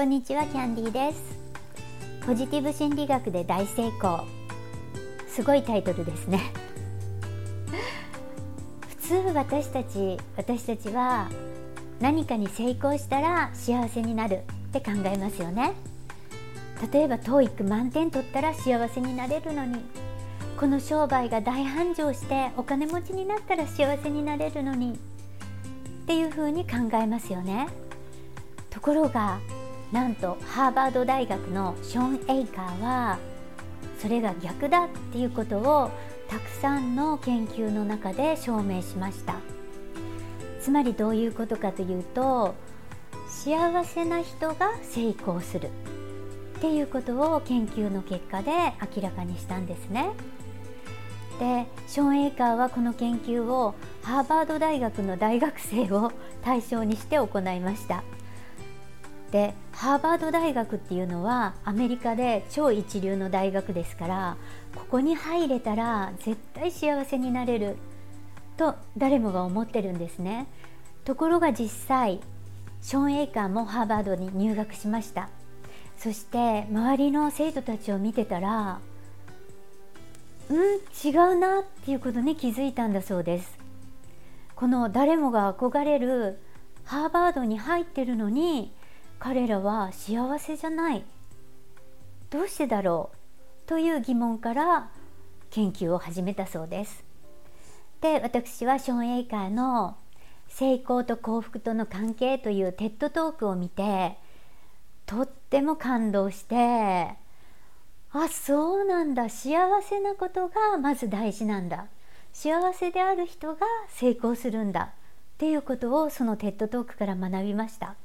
こんにちはキャンディーです。ポジティブ心理学で大成功。すごいタイトルですね。普通私たち私たちは何かに成功したら幸せになるって考えますよね。例えば TOEIC 満点取ったら幸せになれるのに。この商売が大繁盛してお金持ちになったら幸せになれるのに。っていうふうに考えますよね。ところがなんとハーバード大学のショーン・エイカーはそれが逆だっていうことをたくさんの研究の中で証明しました。つまりどういうことかというと幸せな人が成功するっていうことを研究の結果で明らかにしたんですね。でショーン・エイカーはこの研究をハーバード大学の大学生を対象にして行いました。でハーバード大学っていうのはアメリカで超一流の大学ですからここに入れたら絶対幸せになれると誰もが思ってるんですね。ところが実際ショーン・エイカーもハーバードに入学しました。そして周りの生徒たちを見てたらうん違うなっていうことに気づいたんだそうです。この誰もが憧れるハーバードに入ってるのに彼らは幸せじゃない。どうしてだろう？という疑問から研究を始めたそうです。で私はショーン・エイカーの「成功と幸福との関係」というテッドトークを見てとっても感動してあそうなんだ。幸せなことがまず大事なんだ。幸せである人が成功するんだ。っていうことをその TED Talk から学びました。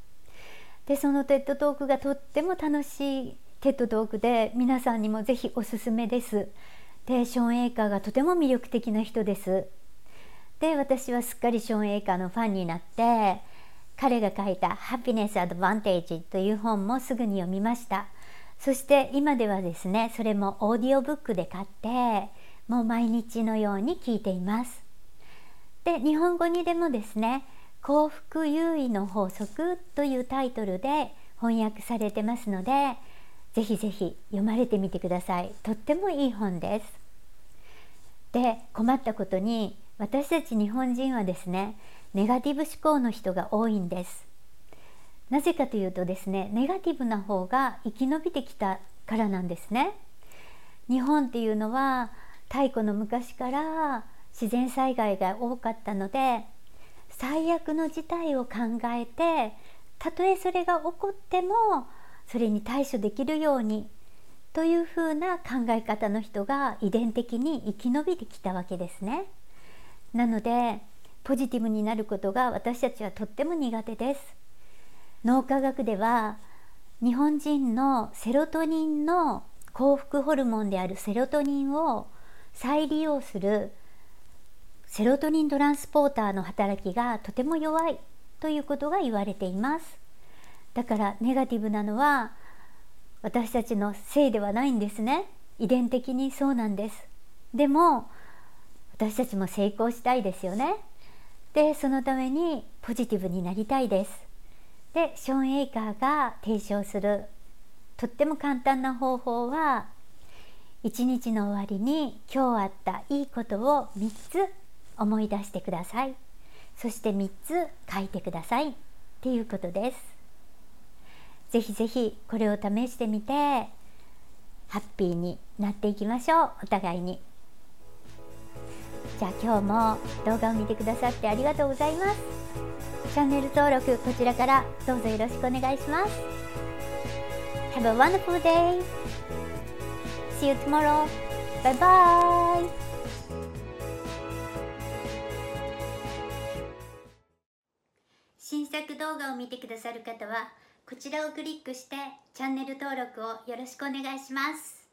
でその TED Talk がとっても楽しい TED Talk で皆さんにもぜひおすすめです。でショーン・エイカーがとても魅力的な人です。で私はすっかりショーン・エイカーのファンになって彼が書いた「 Happiness Advantage」という本もすぐに読みました。そして今ではですねそれもオーディオブックで買ってもう毎日のように聞いています。で日本語にでもですね幸福優位の法則というタイトルで翻訳されてますのでぜひぜひ読まれてみてください。とってもいい本です。で困ったことに私たち日本人はですねネガティブ思考の人が多いんです。なぜかというとですねネガティブな方が生き延びてきたからなんですね。日本っていうのは太古の昔から自然災害が多かったので最悪の事態を考えてたとえそれが起こってもそれに対処できるようにというふうな考え方の人が遺伝的に生き延びてきたわけですね。なのでポジティブになることが私たちはとっても苦手です。脳科学では日本人のセロトニンの幸福ホルモンであるセロトニンを再利用するセロトニントランスポーターの働きがとても弱いということが言われています。だからネガティブなのは私たちのせいではないんですね。遺伝的にそうなんです。でも私たちも成功したいですよね。でそのためにポジティブになりたいです。でショーン・エイカーが提唱するとっても簡単な方法は一日の終わりに今日あったいいことを3つ思い出してくださいそして3つ書いてくださいっていうことですぜひぜひこれを試してみてハッピーになっていきましょうお互いにじゃあ今日も動画を見てくださってありがとうございますチャンネル登録こちらからどうぞよろしくお願いします Have a wonderful day! See you tomorrow! Bye bye! 動画を見てくださる方はこちらをクリックしてチャンネル登録をよろしくお願いします。